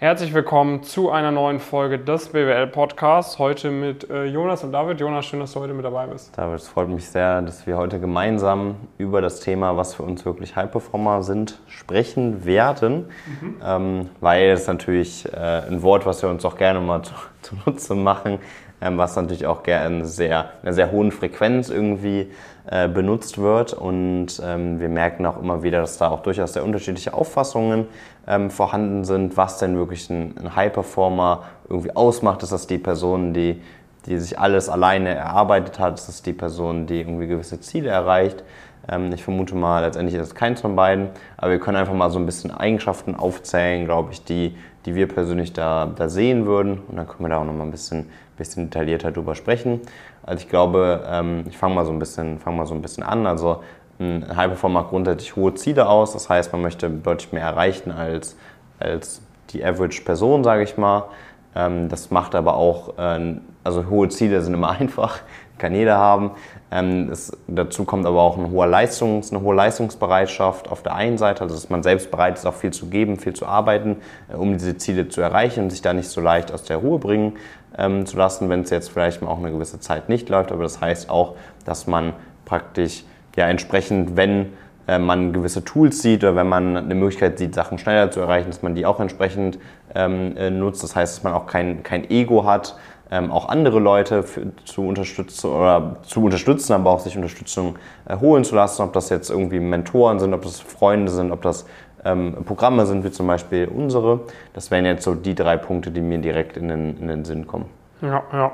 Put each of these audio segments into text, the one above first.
Herzlich willkommen zu einer neuen Folge des BWL Podcasts. Heute mit äh, Jonas und David. Jonas, schön, dass du heute mit dabei bist. David, es freut mich sehr, dass wir heute gemeinsam über das Thema, was für uns wirklich High Performer sind, sprechen werden. Mhm. Ähm, weil es natürlich äh, ein Wort, was wir uns auch gerne mal zu, zunutze machen, ähm, was natürlich auch gerne sehr, einer sehr hohen Frequenz irgendwie äh, benutzt wird. Und ähm, wir merken auch immer wieder, dass da auch durchaus sehr unterschiedliche Auffassungen ähm, vorhanden sind, was denn wirklich ein, ein High-Performer irgendwie ausmacht. Ist das die Person, die, die sich alles alleine erarbeitet hat? Ist das die Person, die irgendwie gewisse Ziele erreicht? Ähm, ich vermute mal, letztendlich ist es keins von beiden, aber wir können einfach mal so ein bisschen Eigenschaften aufzählen, glaube ich, die, die wir persönlich da, da sehen würden. Und dann können wir da auch noch mal ein bisschen, bisschen detaillierter drüber sprechen. Also ich glaube, ähm, ich fange mal, so ein bisschen, fang mal so ein bisschen an. Also ein High Performer macht grundsätzlich hohe Ziele aus. Das heißt, man möchte deutlich mehr erreichen als, als die Average Person, sage ich mal. Ähm, das macht aber auch, äh, also hohe Ziele sind immer einfach, jeder haben. Ähm, es, dazu kommt aber auch eine hohe, Leistungs-, eine hohe Leistungsbereitschaft auf der einen Seite, also dass man selbst bereit ist, auch viel zu geben, viel zu arbeiten, äh, um diese Ziele zu erreichen und sich da nicht so leicht aus der Ruhe bringen ähm, zu lassen, wenn es jetzt vielleicht mal auch eine gewisse Zeit nicht läuft. Aber das heißt auch, dass man praktisch ja entsprechend, wenn äh, man gewisse Tools sieht oder wenn man eine Möglichkeit sieht, Sachen schneller zu erreichen, dass man die auch entsprechend ähm, äh, nutzt. Das heißt, dass man auch kein, kein Ego hat, ähm, auch andere Leute für, zu unterstützen oder zu unterstützen, aber auch sich Unterstützung äh, holen zu lassen, ob das jetzt irgendwie Mentoren sind, ob das Freunde sind, ob das ähm, Programme sind, wie zum Beispiel unsere. Das wären jetzt so die drei Punkte, die mir direkt in den, in den Sinn kommen. Ja, ja.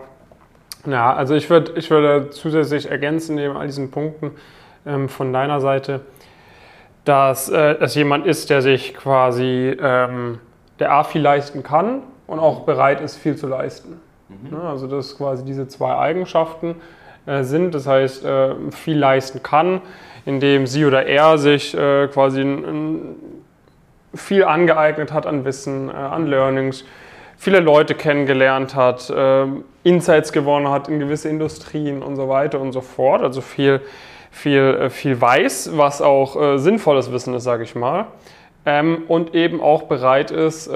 Ja, also ich würde ich würd zusätzlich ergänzen, neben all diesen Punkten ähm, von deiner Seite, dass äh, es jemand ist, der sich quasi, ähm, der A viel leisten kann und auch bereit ist, viel zu leisten. Mhm. Ja, also dass quasi diese zwei Eigenschaften äh, sind, das heißt, äh, viel leisten kann, indem sie oder er sich äh, quasi ein, ein viel angeeignet hat an Wissen, äh, an Learnings, viele Leute kennengelernt hat, äh, Insights gewonnen hat in gewisse Industrien und so weiter und so fort. Also viel, viel, äh, viel weiß, was auch sinnvolles Wissen ist, sage ich mal. Ähm, und eben auch bereit ist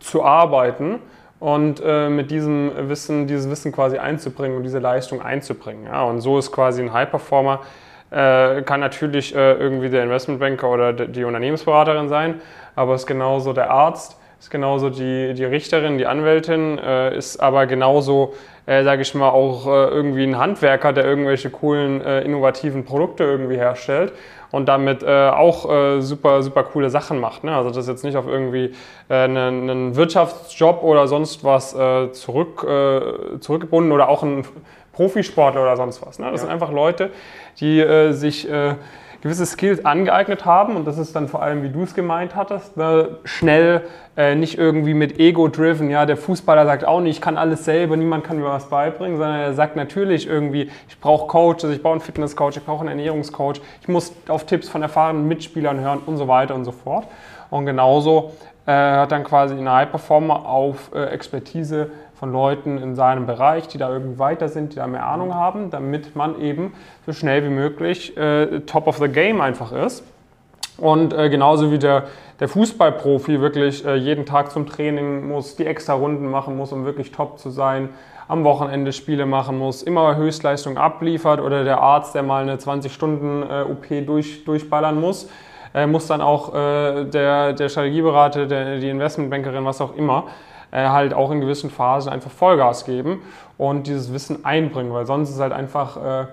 zu arbeiten und äh, mit diesem Wissen, dieses Wissen quasi einzubringen und diese Leistung einzubringen. Ja? Und so ist quasi ein High-Performer äh, kann natürlich äh, irgendwie der Investmentbanker oder die Unternehmensberaterin sein, aber ist genauso der Arzt, ist genauso die, die Richterin, die Anwältin, äh, ist aber genauso, äh, sage ich mal, auch äh, irgendwie ein Handwerker, der irgendwelche coolen, äh, innovativen Produkte irgendwie herstellt und damit äh, auch äh, super, super coole Sachen macht. Ne? Also das ist jetzt nicht auf irgendwie einen, einen Wirtschaftsjob oder sonst was zurück, zurückgebunden oder auch ein Profisportler oder sonst was. Ne? Das ja. sind einfach Leute, die äh, sich äh, gewisse Skills angeeignet haben und das ist dann vor allem, wie du es gemeint hattest, ne? schnell, äh, nicht irgendwie mit Ego-driven, ja, der Fußballer sagt auch nicht, ich kann alles selber, niemand kann mir was beibringen, sondern er sagt natürlich irgendwie, ich brauche Coaches, ich brauche einen Fitnesscoach, ich brauche einen Ernährungscoach, ich muss auf Tipps von erfahrenen Mitspielern hören und so weiter und so fort. Und genauso äh, hat dann quasi ein High-Performer auf äh, Expertise von Leuten in seinem Bereich, die da irgendwie weiter sind, die da mehr Ahnung haben, damit man eben so schnell wie möglich äh, top of the game einfach ist. Und äh, genauso wie der, der Fußballprofi wirklich äh, jeden Tag zum Training muss, die extra Runden machen muss, um wirklich top zu sein, am Wochenende Spiele machen muss, immer Höchstleistung abliefert oder der Arzt, der mal eine 20-Stunden-OP äh, durch, durchballern muss, äh, muss dann auch äh, der, der Strategieberater, der, die Investmentbankerin, was auch immer, äh, halt auch in gewissen Phasen einfach Vollgas geben und dieses Wissen einbringen, weil sonst ist halt einfach äh,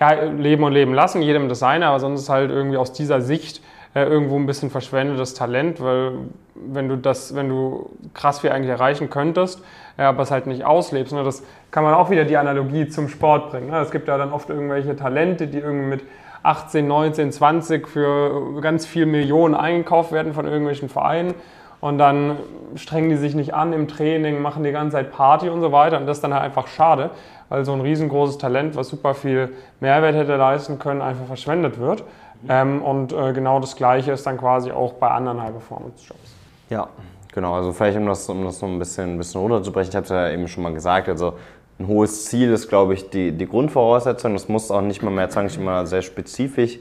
ja, leben und leben lassen, jedem das seine, aber sonst ist halt irgendwie aus dieser Sicht äh, irgendwo ein bisschen verschwendetes Talent, weil wenn du das, wenn du krass viel eigentlich erreichen könntest, ja, aber es halt nicht auslebst, ne, das kann man auch wieder die Analogie zum Sport bringen. Ne? Es gibt ja dann oft irgendwelche Talente, die irgendwie mit 18, 19, 20 für ganz viel Millionen eingekauft werden von irgendwelchen Vereinen und dann strengen die sich nicht an im Training, machen die ganze Zeit Party und so weiter. Und das ist dann halt einfach schade, weil so ein riesengroßes Talent, was super viel Mehrwert hätte leisten können, einfach verschwendet wird. Ähm, und äh, genau das Gleiche ist dann quasi auch bei anderen High-Performance-Jobs. Ja, genau. Also vielleicht, um das, um das noch ein bisschen, ein bisschen runterzubrechen, ich habe es ja eben schon mal gesagt, also ein hohes Ziel ist, glaube ich, die, die Grundvoraussetzung. Das muss auch nicht mal mehr zwangsläufig immer sehr spezifisch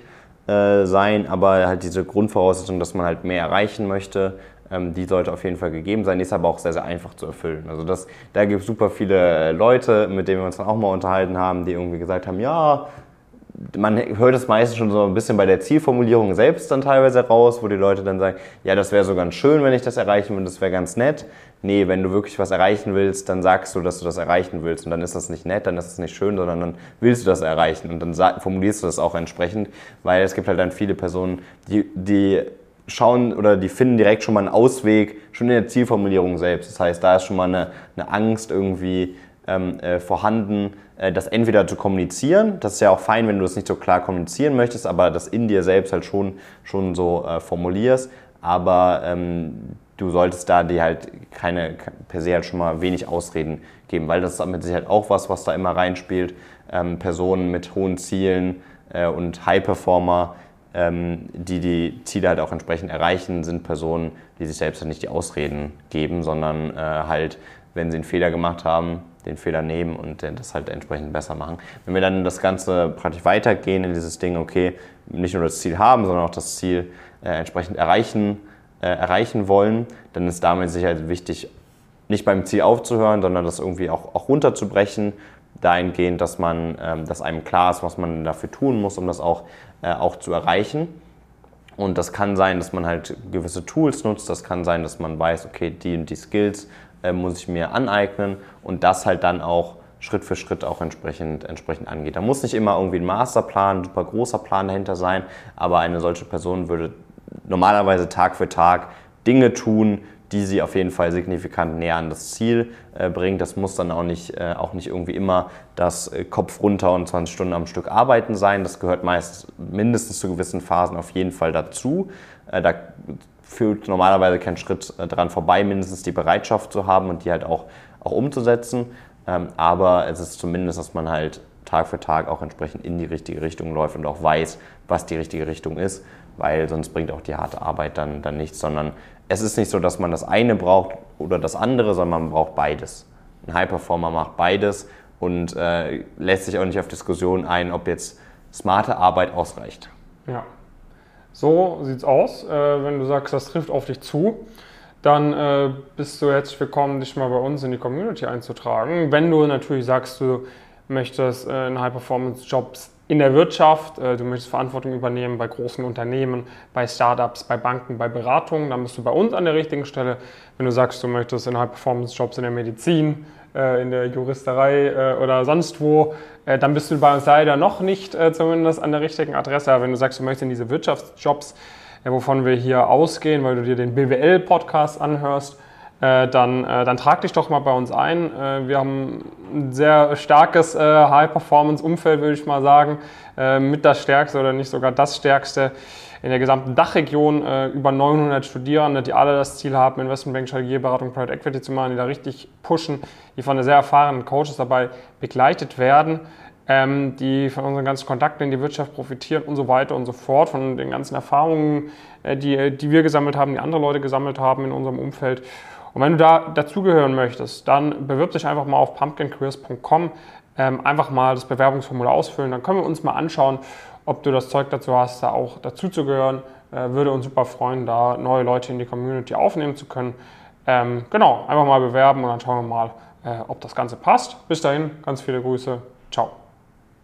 äh, sein, aber halt diese Grundvoraussetzung, dass man halt mehr erreichen möchte, die sollte auf jeden Fall gegeben sein, die ist aber auch sehr, sehr einfach zu erfüllen. Also das, da gibt es super viele Leute, mit denen wir uns dann auch mal unterhalten haben, die irgendwie gesagt haben, ja, man hört es meistens schon so ein bisschen bei der Zielformulierung selbst dann teilweise raus, wo die Leute dann sagen, ja, das wäre so ganz schön, wenn ich das erreichen würde, das wäre ganz nett. Nee, wenn du wirklich was erreichen willst, dann sagst du, dass du das erreichen willst und dann ist das nicht nett, dann ist es nicht schön, sondern dann willst du das erreichen und dann formulierst du das auch entsprechend, weil es gibt halt dann viele Personen, die, die schauen oder die finden direkt schon mal einen Ausweg, schon in der Zielformulierung selbst. Das heißt, da ist schon mal eine, eine Angst irgendwie ähm, äh, vorhanden, äh, das entweder zu kommunizieren, das ist ja auch fein, wenn du es nicht so klar kommunizieren möchtest, aber das in dir selbst halt schon, schon so äh, formulierst, aber ähm, du solltest da dir halt keine, per se halt schon mal wenig Ausreden geben, weil das ist mit Sicherheit auch was, was da immer reinspielt. Ähm, Personen mit hohen Zielen äh, und High-Performer, die die Ziele halt auch entsprechend erreichen, sind Personen, die sich selbst halt nicht die Ausreden geben, sondern äh, halt, wenn sie einen Fehler gemacht haben, den Fehler nehmen und das halt entsprechend besser machen. Wenn wir dann das Ganze praktisch weitergehen in dieses Ding, okay, nicht nur das Ziel haben, sondern auch das Ziel äh, entsprechend erreichen, äh, erreichen wollen, dann ist damit sicher wichtig, nicht beim Ziel aufzuhören, sondern das irgendwie auch, auch runterzubrechen, dahingehend, dass man, ähm, dass einem klar ist, was man dafür tun muss, um das auch, äh, auch zu erreichen. Und das kann sein, dass man halt gewisse Tools nutzt, das kann sein, dass man weiß, okay, die und die Skills äh, muss ich mir aneignen und das halt dann auch Schritt für Schritt auch entsprechend, entsprechend angeht. Da muss nicht immer irgendwie ein Masterplan, ein super großer Plan dahinter sein, aber eine solche Person würde normalerweise Tag für Tag Dinge tun, die sie auf jeden Fall signifikant näher an das Ziel äh, bringt. Das muss dann auch nicht, äh, auch nicht irgendwie immer das äh, Kopf runter und 20 Stunden am Stück arbeiten sein. Das gehört meist mindestens zu gewissen Phasen auf jeden Fall dazu. Äh, da führt normalerweise kein Schritt äh, daran vorbei, mindestens die Bereitschaft zu haben und die halt auch, auch umzusetzen. Ähm, aber es ist zumindest, dass man halt Tag für Tag auch entsprechend in die richtige Richtung läuft und auch weiß, was die richtige Richtung ist, weil sonst bringt auch die harte Arbeit dann, dann nichts, sondern es ist nicht so, dass man das eine braucht oder das andere, sondern man braucht beides. Ein High-Performer macht beides und äh, lässt sich auch nicht auf Diskussionen ein, ob jetzt smarte Arbeit ausreicht. Ja, so sieht's aus. Äh, wenn du sagst, das trifft auf dich zu, dann äh, bist du herzlich willkommen, dich mal bei uns in die Community einzutragen. Wenn du natürlich sagst, du möchtest äh, in High-Performance-Jobs in der Wirtschaft, äh, du möchtest Verantwortung übernehmen bei großen Unternehmen, bei Startups, bei Banken, bei Beratungen, dann bist du bei uns an der richtigen Stelle. Wenn du sagst, du möchtest in High-Performance-Jobs in der Medizin, äh, in der Juristerei äh, oder sonst wo, dann bist du bei uns leider noch nicht zumindest an der richtigen Adresse. Aber wenn du sagst, du möchtest in diese Wirtschaftsjobs, wovon wir hier ausgehen, weil du dir den BWL-Podcast anhörst, dann, dann trag dich doch mal bei uns ein. wir haben ein sehr starkes High-Performance-Umfeld, würde ich mal sagen, mit das stärkste oder nicht sogar das stärkste in der gesamten Dachregion äh, über 900 Studierende, die alle das Ziel haben, Investmentbank, Strategieberatung, Private Equity zu machen, die da richtig pushen, die von sehr erfahrenen Coaches dabei begleitet werden, ähm, die von unseren ganzen Kontakten in die Wirtschaft profitieren und so weiter und so fort, von den ganzen Erfahrungen, äh, die, die wir gesammelt haben, die andere Leute gesammelt haben in unserem Umfeld. Und wenn du da dazugehören möchtest, dann bewirb dich einfach mal auf pumpkincareers.com, ähm, einfach mal das Bewerbungsformular ausfüllen, dann können wir uns mal anschauen, ob du das Zeug dazu hast, da auch dazu zu gehören. Äh, würde uns super freuen, da neue Leute in die Community aufnehmen zu können. Ähm, genau, einfach mal bewerben und dann schauen wir mal, äh, ob das Ganze passt. Bis dahin, ganz viele Grüße. Ciao.